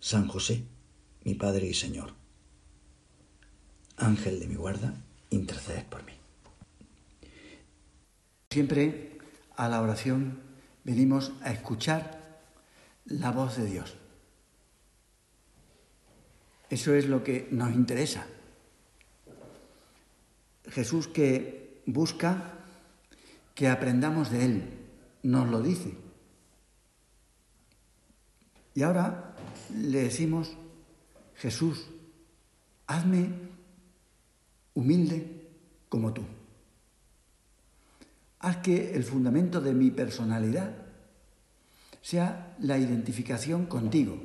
San José, mi Padre y Señor, Ángel de mi guarda, interceded por mí. Siempre a la oración venimos a escuchar la voz de Dios. Eso es lo que nos interesa. Jesús que busca que aprendamos de Él, nos lo dice. Y ahora le decimos, Jesús, hazme humilde como tú. Haz que el fundamento de mi personalidad sea la identificación contigo.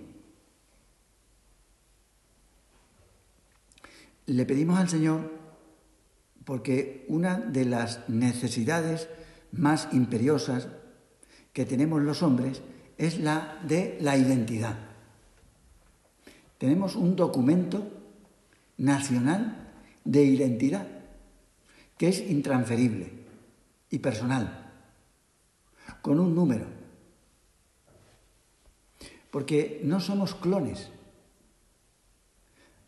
Le pedimos al Señor porque una de las necesidades más imperiosas que tenemos los hombres es la de la identidad. Tenemos un documento nacional de identidad que es intransferible y personal, con un número. Porque no somos clones.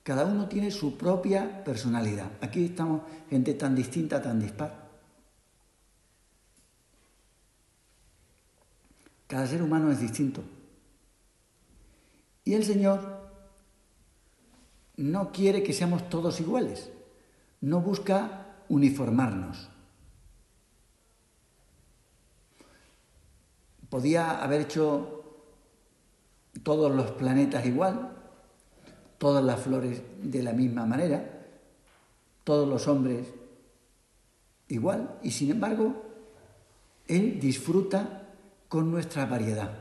Cada uno tiene su propia personalidad. Aquí estamos gente tan distinta, tan dispar. Cada ser humano es distinto. Y el Señor no quiere que seamos todos iguales, no busca uniformarnos. Podía haber hecho todos los planetas igual, todas las flores de la misma manera, todos los hombres igual, y sin embargo, Él disfruta con nuestra variedad.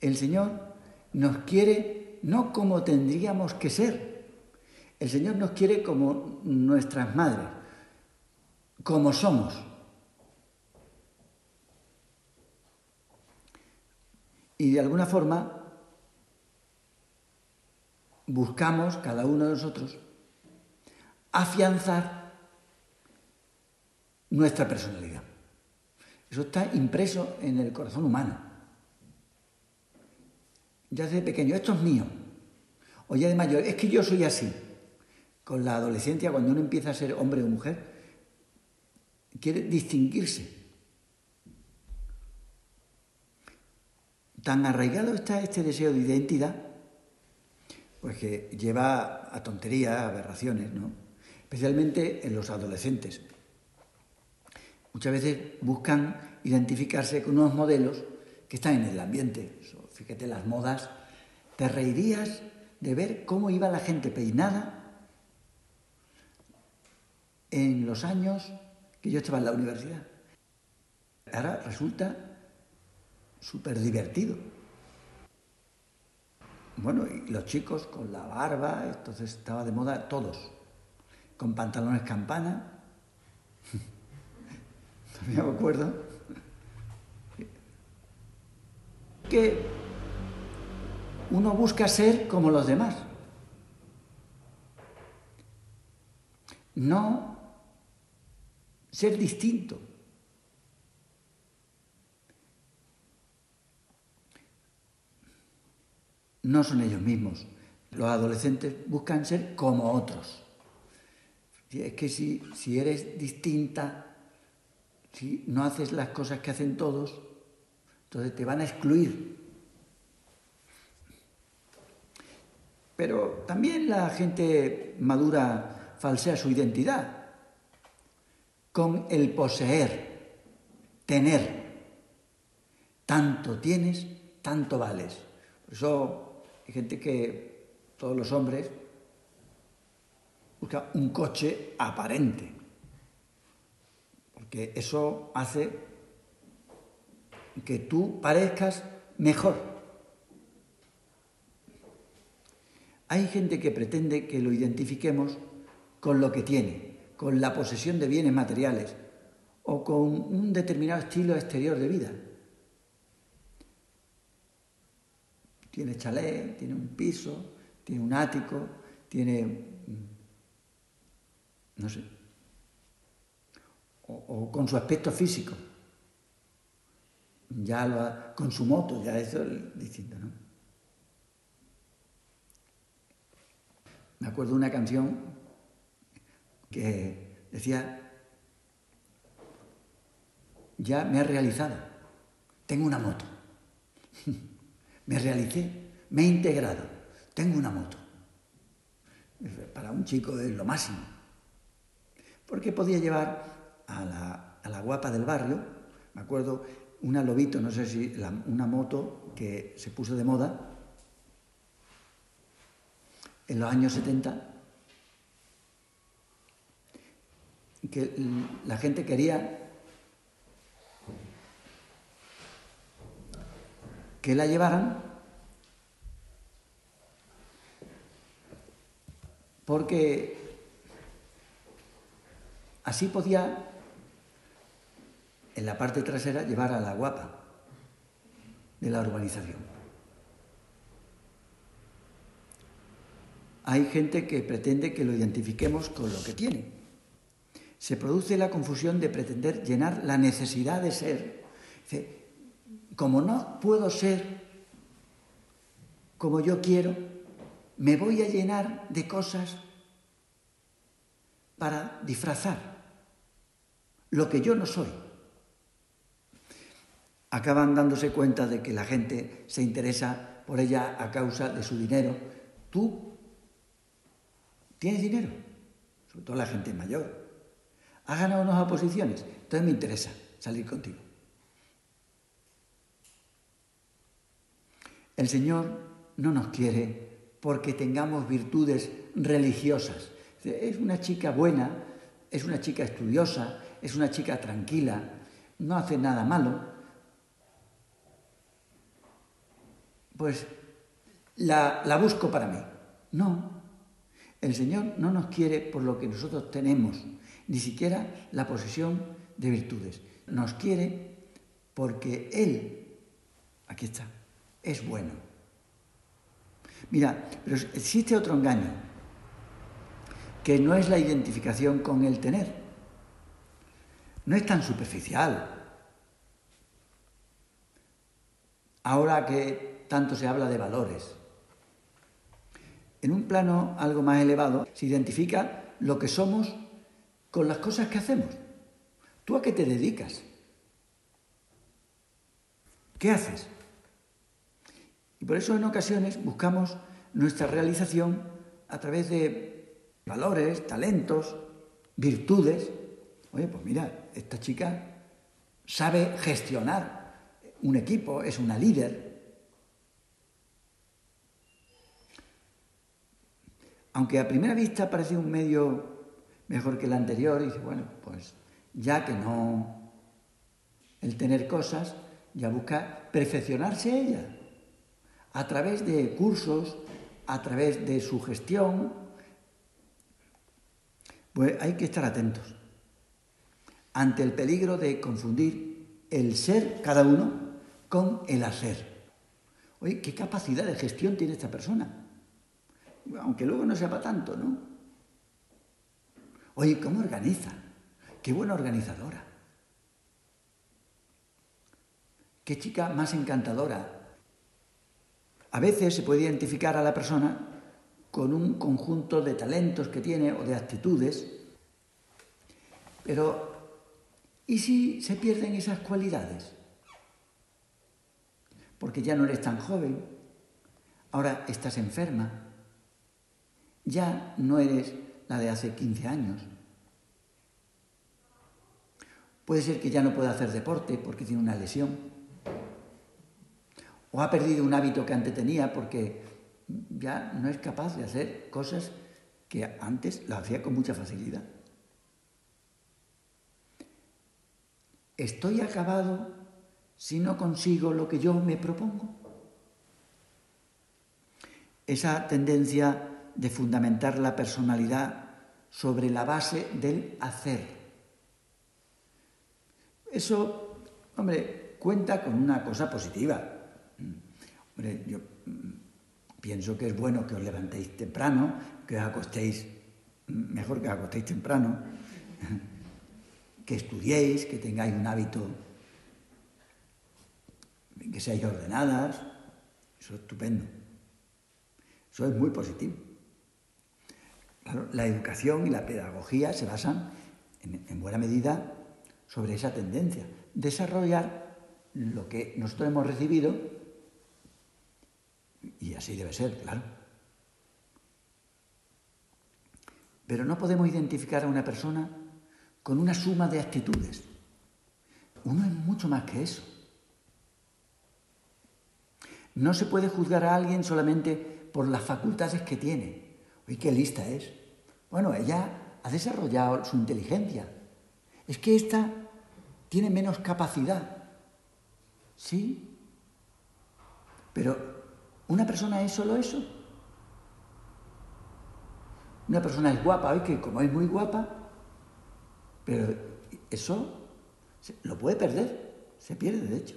El Señor nos quiere no como tendríamos que ser. El Señor nos quiere como nuestras madres, como somos. Y de alguna forma buscamos, cada uno de nosotros, afianzar nuestra personalidad. Eso está impreso en el corazón humano. Ya desde pequeño, esto es mío. O ya de mayor, es que yo soy así. Con la adolescencia, cuando uno empieza a ser hombre o mujer, quiere distinguirse. Tan arraigado está este deseo de identidad, pues que lleva a tonterías, aberraciones, ¿no? Especialmente en los adolescentes. Muchas veces buscan identificarse con unos modelos que están en el ambiente. Fíjate las modas. Te reirías de ver cómo iba la gente peinada en los años que yo estaba en la universidad. Ahora resulta súper divertido. Bueno, y los chicos con la barba, entonces estaba de moda todos, con pantalones campana, me acuerdo que uno busca ser como los demás. No ser distinto. No son ellos mismos. Los adolescentes buscan ser como otros. Es que si, si eres distinta, si no haces las cosas que hacen todos, entonces te van a excluir. Pero también la gente madura falsea su identidad con el poseer, tener. Tanto tienes, tanto vales. Por eso hay gente que, todos los hombres, buscan un coche aparente porque eso hace que tú parezcas mejor. Hay gente que pretende que lo identifiquemos con lo que tiene, con la posesión de bienes materiales o con un determinado estilo exterior de vida. Tiene chalet, tiene un piso, tiene un ático, tiene, mm, no sé, o, con su aspecto físico. Ya lo con su moto, ya eso es distinto, ¿no? Me acuerdo una canción que decía, ya me he realizado, tengo una moto, me realicé, me he integrado, tengo una moto. Para un chico es lo máximo, porque podía llevar a la, guapa del barrio, me acuerdo, una lobito, no sé si una moto que se puso de moda, en los años 70, que la gente quería que la llevaran porque así podía en la parte trasera llevar a la guapa de la urbanización. Hay gente que pretende que lo identifiquemos con lo que tiene. Se produce la confusión de pretender llenar la necesidad de ser. como no puedo ser como yo quiero, me voy a llenar de cosas para disfrazar lo que yo no soy. Acaban dándose cuenta de que la gente se interesa por ella a causa de su dinero. Tú ¿Tienes dinero? Sobre todo la gente mayor. ¿Has ganado unas oposiciones? Entonces me interesa salir contigo. El Señor no nos quiere porque tengamos virtudes religiosas. Es una chica buena, es una chica estudiosa, es una chica tranquila, no hace nada malo. Pues la, la busco para mí. No, el Señor no nos quiere por lo que nosotros tenemos, ni siquiera la posesión de virtudes. Nos quiere porque Él, aquí está, es bueno. Mira, pero existe otro engaño, que no es la identificación con el tener. No es tan superficial. Ahora que tanto se habla de valores, en un plano algo más elevado, se identifica lo que somos con las cosas que hacemos. ¿Tú a qué te dedicas? ¿Qué haces? Y por eso en ocasiones buscamos nuestra realización a través de valores, talentos, virtudes. Oye, pues mira, esta chica sabe gestionar un equipo, es una líder, aunque a primera vista parece un medio mejor que el anterior, y dice, bueno, pues ya que no el tener cosas, ya busca perfeccionarse ella a través de cursos, a través de su gestión. Pues hay que estar atentos ante el peligro de confundir el ser cada uno con el hacer. Oye, ¿qué capacidad de gestión tiene esta persona? Aunque luego no sepa tanto, ¿no? Oye, ¿cómo organiza? Qué buena organizadora. Qué chica más encantadora. A veces se puede identificar a la persona con un conjunto de talentos que tiene o de actitudes, pero ¿y si se pierden esas cualidades? Porque ya no eres tan joven, ahora estás enferma, ya no eres la de hace 15 años. Puede ser que ya no pueda hacer deporte porque tiene una lesión. O ha perdido un hábito que antes tenía porque ya no es capaz de hacer cosas que antes lo hacía con mucha facilidad. Estoy acabado si no consigo lo que yo me propongo. esa tendencia de fundamentar la personalidad sobre la base del hacer. Eso, hombre, cuenta con una cosa positiva. Hombre, yo mm, pienso que es bueno que os levantéis temprano, que os acostéis, mm, mejor que os acostéis temprano, que estudiéis, que tengáis un hábito, que seáis ordenadas. Eso es estupendo. Eso es muy positivo la educación y la pedagogía se basan en, buena medida sobre esa tendencia, desarrollar lo que nosotros hemos recibido y así debe ser, claro. Pero no podemos identificar a una persona con una suma de actitudes. Uno es mucho más que eso. No se puede juzgar a alguien solamente por las facultades que tiene Uy, qué lista es. Bueno, ella ha desarrollado su inteligencia. Es que esta tiene menos capacidad. ¿Sí? Pero una persona es solo eso. Una persona es guapa, hoy que como es muy guapa, pero eso lo puede perder, se pierde de hecho.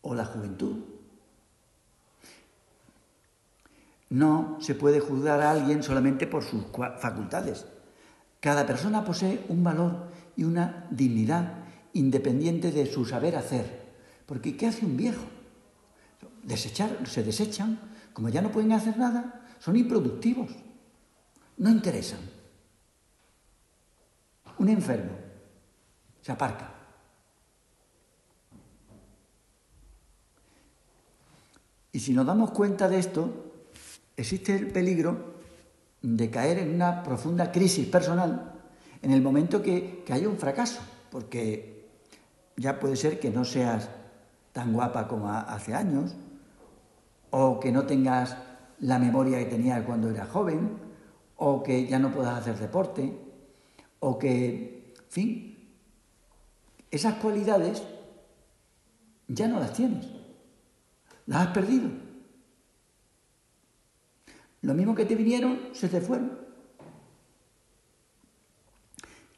O la juventud. No se puede juzgar a alguien solamente por sus facultades. Cada persona posee un valor y una dignidad independiente de su saber hacer. Porque ¿qué hace un viejo? Desechar, se desechan, como ya no pueden hacer nada, son improductivos, no interesan. Un enfermo se aparca. Y si nos damos cuenta de esto, existe el peligro de caer en una profunda crisis personal en el momento que, haya un fracaso, porque ya puede ser que no seas tan guapa como hace años, o que no tengas la memoria que tenías cuando eras joven, o que ya no puedas hacer deporte, o que, en fin, esas cualidades ya no las tienes, las has perdido. Lo mismo que te vinieron, se te fueron.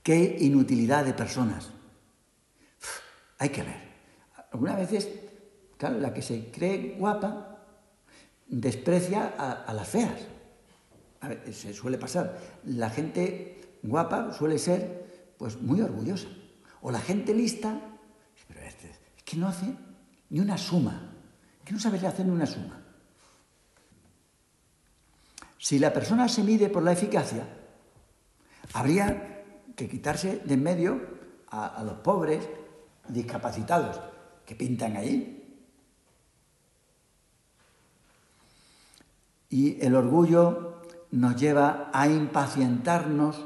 Qué inutilidad de personas. hay que ver. Algunas veces, claro, la que se cree guapa desprecia a, las feas. A ver, se suele pasar. La gente guapa suele ser pues muy orgullosa. O la gente lista, pero este, es que no hace ni una suma, que no sabe hacer ni una suma. Si la persona se mide por la eficacia, habría que quitarse de en medio a, los pobres discapacitados que pintan ahí. Y el orgullo nos lleva a impacientarnos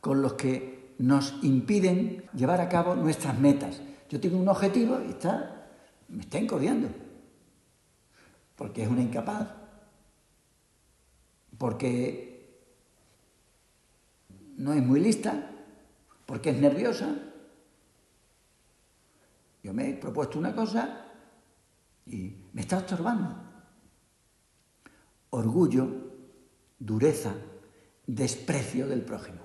con los que nos impiden llevar a cabo nuestras metas. Yo tengo un objetivo y está, me está encordiando, porque es una incapaz porque no es muy lista, porque es nerviosa. Yo me he propuesto una cosa y me está estorbando. Orgullo, dureza, desprecio del prójimo.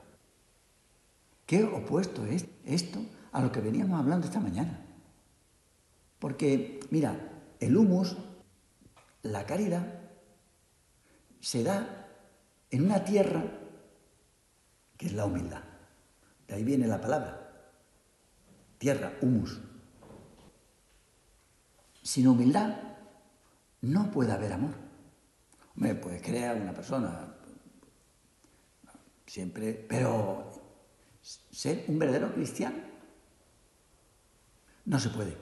¿Qué opuesto es esto a lo que veníamos hablando esta mañana? Porque, mira, el humus, la caridad, se da en una tierra que es la humildad. De ahí viene la palabra. Tierra, humus. Sin humildad no puede haber amor. Me puede crear una persona, siempre, pero ser un verdadero cristiano no se puede.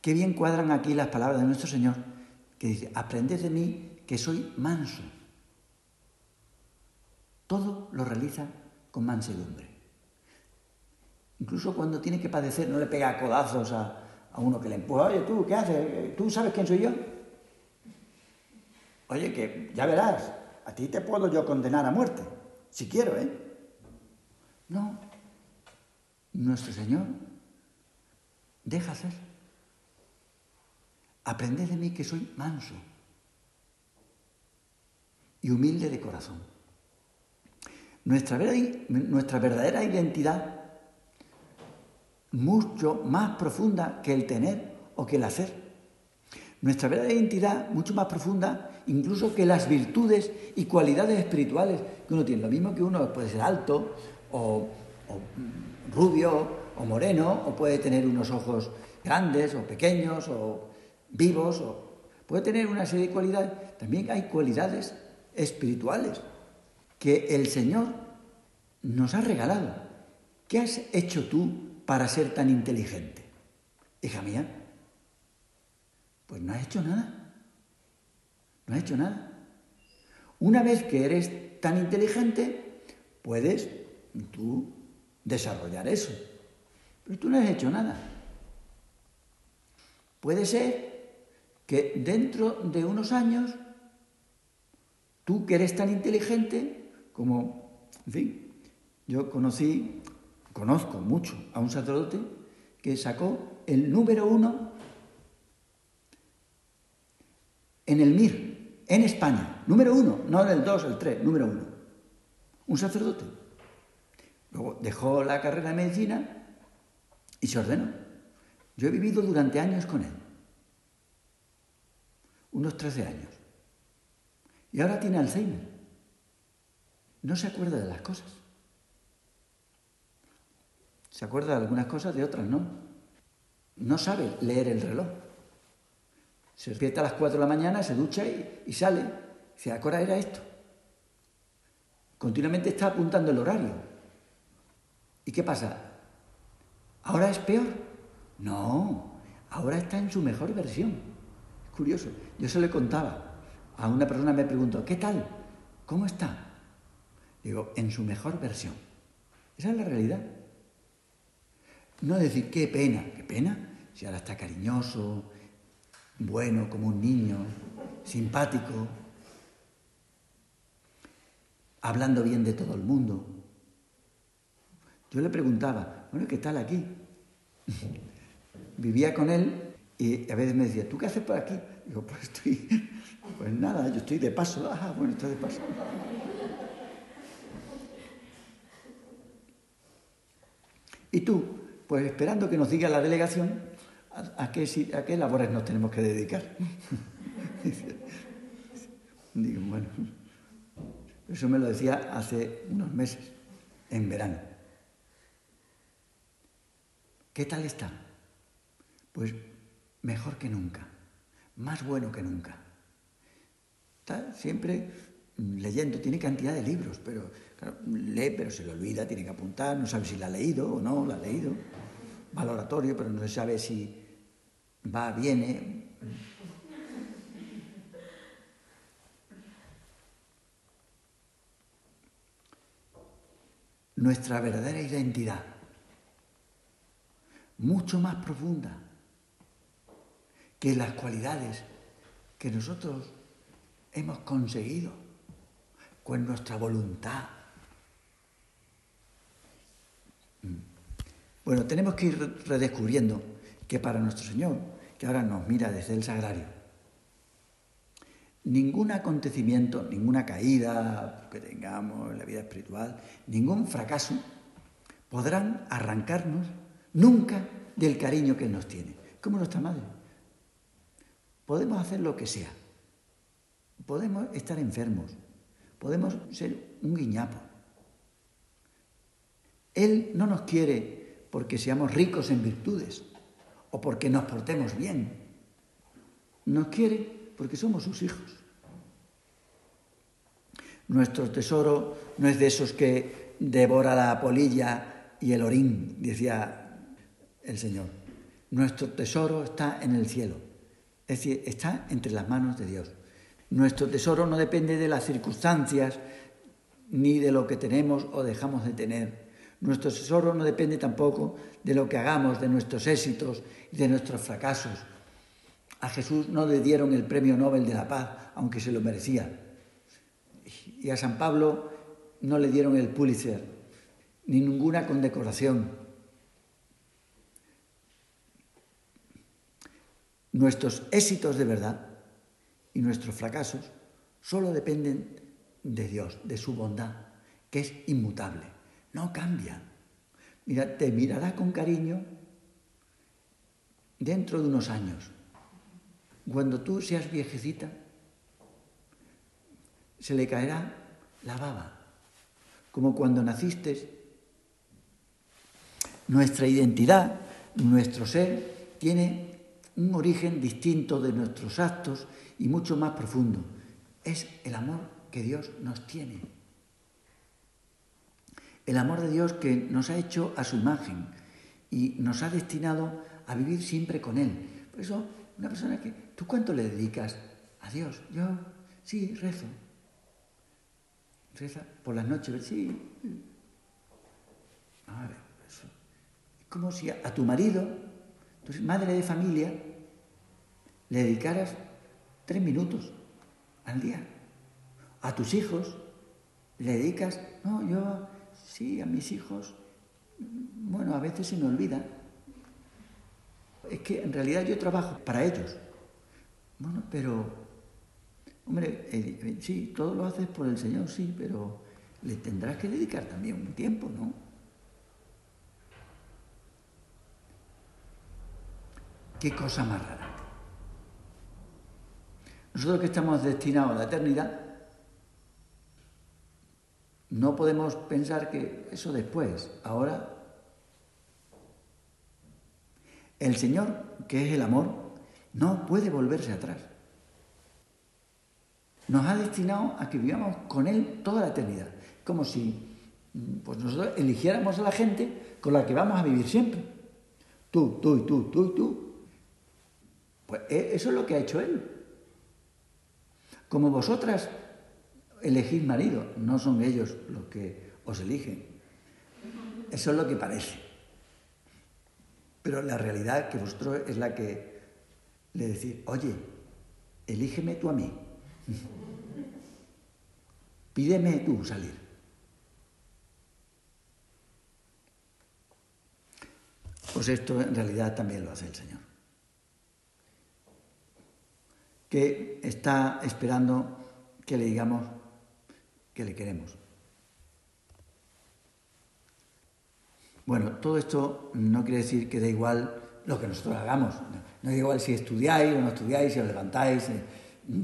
Qué bien cuadran aquí las palabras de nuestro Señor, que dice, aprended de mí que soy manso todo lo realiza con mansedumbre. Incluso cuando tiene que padecer, no le pega codazos a, uno que le empuja. Oye, tú, ¿qué haces? ¿Tú sabes quién soy yo? Oye, que ya verás, a ti te puedo yo condenar a muerte, si quiero, ¿eh? No, nuestro Señor deja hacer. aprended de mí que soy manso y humilde de corazón. Nuestra, nuestra verdadera identidad, mucho más profunda que el tener o que el hacer. Nuestra verdadera identidad, mucho más profunda incluso que las virtudes y cualidades espirituales que uno tiene. Lo mismo que uno puede ser alto o, o rubio o moreno, o puede tener unos ojos grandes o pequeños o vivos, o puede tener una serie de cualidades. También hay cualidades espirituales que el Señor nos ha regalado. ¿Qué has hecho tú para ser tan inteligente? Hija mía, pues no has hecho nada. No has hecho nada. Una vez que eres tan inteligente, puedes tú desarrollar eso. Pero tú no has hecho nada. Puede ser que dentro de unos años, tú que eres tan inteligente como, en fin, yo conocí, conozco mucho a un sacerdote que sacó el número uno en el MIR, en España. Número uno, no el dos, el tres, número uno. Un sacerdote. Luego dejó la carrera de medicina y se ordenó. Yo he vivido durante años con él, unos 13 años. Y ahora tiene Alzheimer. No se acuerda de las cosas. Se acuerda de algunas cosas, de otras no. No sabe leer el reloj. Se despierta a las 4 de la mañana, se ducha y, sale. Se acuerda era esto. Continuamente está apuntando el horario. ¿Y qué pasa? ¿Ahora es peor? No, ahora está en su mejor versión. Es curioso. Yo se lo contaba. A una persona me preguntó, ¿qué tal? ¿Cómo está? Digo, en su mejor versión. Esa es la realidad. No decir, qué pena, qué pena, si ahora está cariñoso, bueno como un niño, simpático, hablando bien de todo el mundo. Yo le preguntaba, bueno, ¿qué tal aquí? Vivía con él y a veces me decía, ¿tú qué haces por aquí? Digo, pues estoy, pues nada, yo estoy de paso. Ah, bueno, estoy de paso. Y tú, pues esperando que nos diga la delegación a, qué, a qué labores nos tenemos que dedicar. Digo, bueno, eso me lo decía hace unos meses, en verano. ¿Qué tal está? Pues mejor que nunca, más bueno que nunca. Está siempre leyendo, tiene cantidad de libros, pero lee, pero se le olvida, tiene que apuntar, no sabe si la ha leído o no, la ha leído. Valoratorio, pero no se sabe si va, viene. Nuestra verdadera identidad mucho más profunda que las cualidades que nosotros hemos conseguido con nuestra voluntad. Mm. Bueno, tenemos que ir redescubriendo que para nuestro Señor, que ahora nos mira desde el sagrario, ningún acontecimiento, ninguna caída que tengamos en la vida espiritual, ningún fracaso podrán arrancarnos nunca del cariño que Él nos tiene, como nuestra madre. Podemos hacer lo que sea, podemos estar enfermos, podemos ser un guiñapo. Él no nos quiere porque seamos ricos en virtudes o porque nos portemos bien. Nos quiere porque somos sus hijos. Nuestro tesoro no es de esos que devora la polilla y el orín, decía el Señor. Nuestro tesoro está en el cielo, es decir, está entre las manos de Dios. Nuestro tesoro no depende de las circunstancias ni de lo que tenemos o dejamos de tener. Nuestro tesoro no depende tampoco de lo que hagamos, de nuestros éxitos y de nuestros fracasos. A Jesús no le dieron el premio Nobel de la Paz, aunque se lo merecía. Y a San Pablo no le dieron el Pulitzer, ni ninguna condecoración. Nuestros éxitos de verdad y nuestros fracasos solo dependen de Dios, de su bondad, que es inmutable, no cambia. Mira, te mirará con cariño dentro de unos años. Cuando tú seas viejecita, se le caerá la baba, como cuando naciste. Nuestra identidad, nuestro ser, tiene un origen distinto de nuestros actos y mucho más profundo. Es el amor que Dios nos tiene. El amor de Dios que nos ha hecho a su imagen y nos ha destinado a vivir siempre con Él. Por eso, una persona que, ¿tú cuánto le dedicas a Dios? Yo, sí, rezo. Reza por las noches, sí. A ver, eso. Es como si a, tu marido, tu madre de familia, le dedicaras tres minutos al día. A tus hijos le dedicas, no, yo, sí, a mis hijos, bueno, a veces se me olvida. Es que en realidad yo trabajo para ellos. Bueno, pero, hombre, sí, todo lo haces por el Señor, sí, pero le tendrás que dedicar también un tiempo, ¿no? Qué cosa más rara. Nosotros que estamos destinados a la eternidad, no podemos pensar que eso después, ahora el Señor, que es el amor, no puede volverse atrás. Nos ha destinado a que vivamos con Él toda la eternidad, como si pues nosotros eligiéramos a la gente con la que vamos a vivir siempre. Tú, tú y tú, tú y tú. Pues e, eso es lo que ha hecho Él. Como vosotras elegís marido, no son ellos los que os eligen. Eso es lo que parece. Pero la realidad que vosotros es la que le decís, oye, elígeme tú a mí. Pídeme tú salir. Pues esto en realidad también lo hace el Señor. Que está esperando que le digamos que le queremos. Bueno, todo eto no quiere decir que da igual lo que nosotros hagamos. No da igual si estudiáis o no estudiáis, si os levantáis, eh,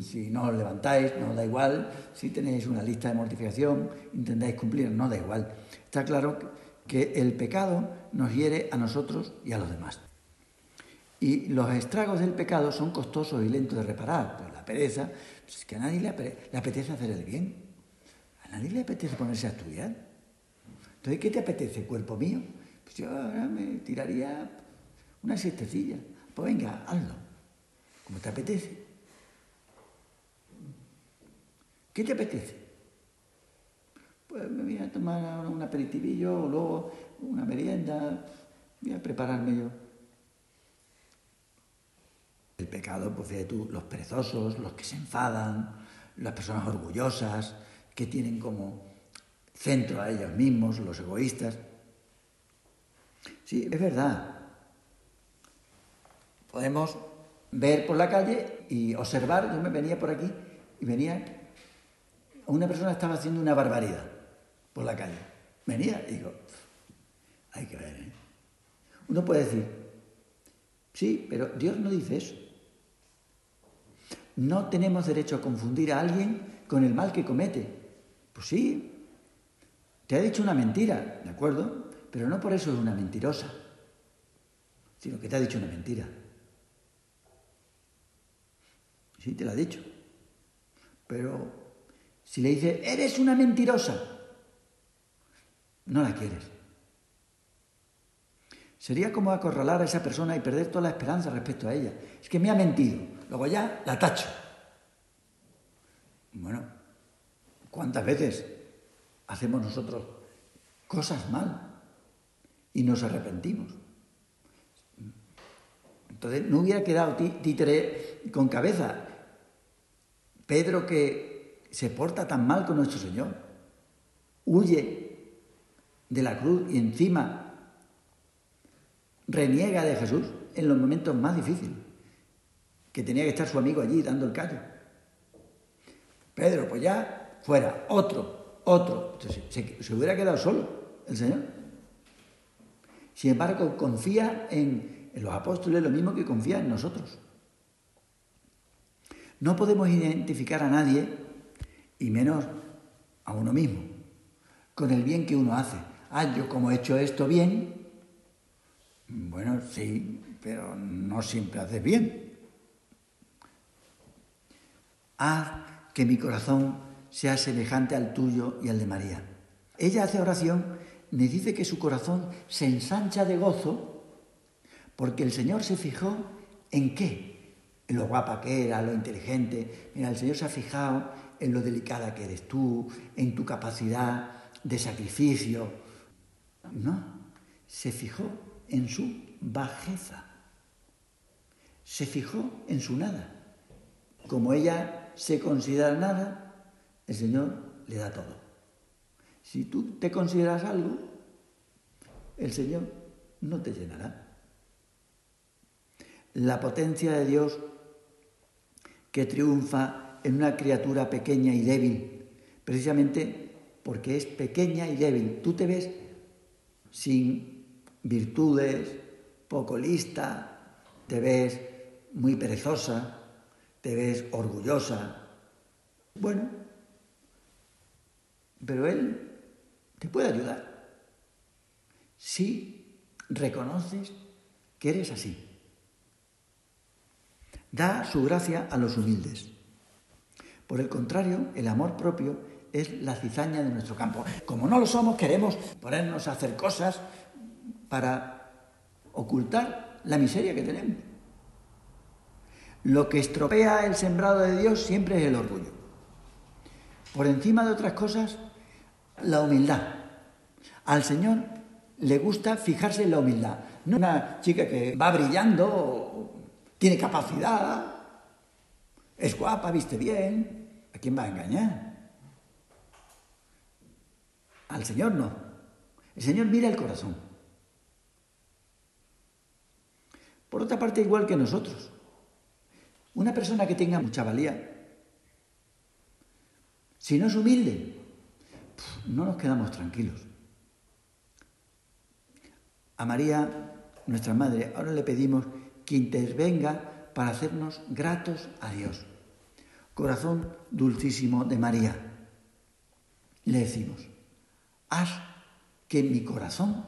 si no os levantáis, no da igual. Si tenéis una lista de mortificación, intentáis cumplir, no da igual. Está claro que el pecado nos hiere a nosotros y a los demás. Y los estragos del pecado son costosos y lentos de reparar. Pues la pereza, pues es que a nadie le apetece hacer el bien. ¿A nadie le apetece ponerse a estudiar? Entonces, ¿qué te apetece, cuerpo mío? Pues yo ahora me tiraría una siestecilla. Pues venga, hazlo, como te apetece. ¿Qué te apetece? Pues me voy a tomar un aperitivillo o luego una merienda, voy a prepararme yo. El pecado, pues fíjate tú, los perezosos, los que se enfadan, las personas orgullosas, que tienen como centro a ellos mismos, los egoístas. Sí, es verdad. Podemos ver por la calle y observar, yo me venía por aquí y venía, una persona estaba haciendo una barbaridad por la calle. Venía y digo, hay que ver, ¿eh? Uno puede decir, sí, pero Dios no dice eso. No tenemos derecho a confundir a alguien con el mal que comete. Pues sí, te ha dicho una mentira, ¿de acuerdo? Pero no por eso es una mentirosa, sino que te ha dicho una mentira. Sí, te la ha dicho. Pero si le dices, eres una mentirosa, no la quieres. Sería como acorralar a esa persona y perder toda la esperanza respecto a ella. Es que me ha mentido. Luego ya la tacho. Bueno, ¿Cuántas veces hacemos nosotros cosas mal y nos arrepentimos? Entonces no hubiera quedado títere con cabeza. Pedro que se porta tan mal con nuestro Señor, huye de la cruz y encima reniega de Jesús en los momentos más difíciles. Que tenía que estar su amigo allí dando el callo. Pedro, pues ya, fuera, otro, otro. Se, se hubiera quedado solo el Señor. Sin embargo, confía en, en los apóstoles lo mismo que confía en nosotros. No podemos identificar a nadie, y menos a uno mismo, con el bien que uno hace. Ah, yo como he hecho esto bien, bueno, sí, pero no siempre haces bien. Haz que mi corazón sea semejante al tuyo y al de María. Ella hace oración, me dice que su corazón se ensancha de gozo porque el Señor se fijó en qué, en lo guapa que era, lo inteligente. Mira, el Señor se ha fijado en lo delicada que eres tú, en tu capacidad de sacrificio. No, se fijó en su bajeza, se fijó en su nada. Como ella se considera nada, el Señor le da todo. Si tú te consideras algo, el Señor no te llenará. La potencia de Dios que triunfa en una criatura pequeña y débil, precisamente porque es pequeña y débil. Tú te ves sin virtudes, poco lista, te ves muy perezosa, te ves orgullosa. Bueno, pero Él te puede ayudar si reconoces que eres así. Da su gracia a los humildes. Por el contrario, el amor propio es la cizaña de nuestro campo. Como no lo somos, queremos ponernos a hacer cosas para ocultar la miseria que tenemos. Lo que estropea el sembrado de Dios siempre es el orgullo. Por encima de otras cosas, la humildad. Al Señor le gusta fijarse en la humildad. No una chica que va brillando, tiene capacidad, es guapa, viste bien. ¿A quién va a engañar? Al Señor no. El Señor mira el corazón. Por otra parte, igual que nosotros. Una persona que tenga mucha valía, si no es humilde, no nos quedamos tranquilos. A María, nuestra Madre, ahora le pedimos que intervenga para hacernos gratos a Dios. Corazón dulcísimo de María. Le decimos, haz que mi corazón,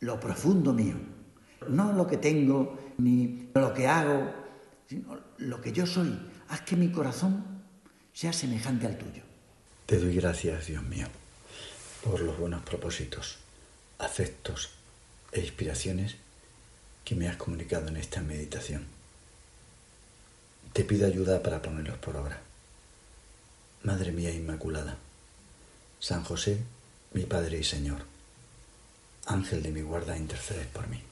lo profundo mío, no lo que tengo ni lo que hago, sino lo que yo soy, haz que mi corazón sea semejante al tuyo. Te doy gracias, Dios mío, por los buenos propósitos, afectos e inspiraciones que me has comunicado en esta meditación. Te pido ayuda para ponerlos por obra. Madre mía Inmaculada, San José, mi Padre y Señor, Ángel de mi guarda, intercedes por mí.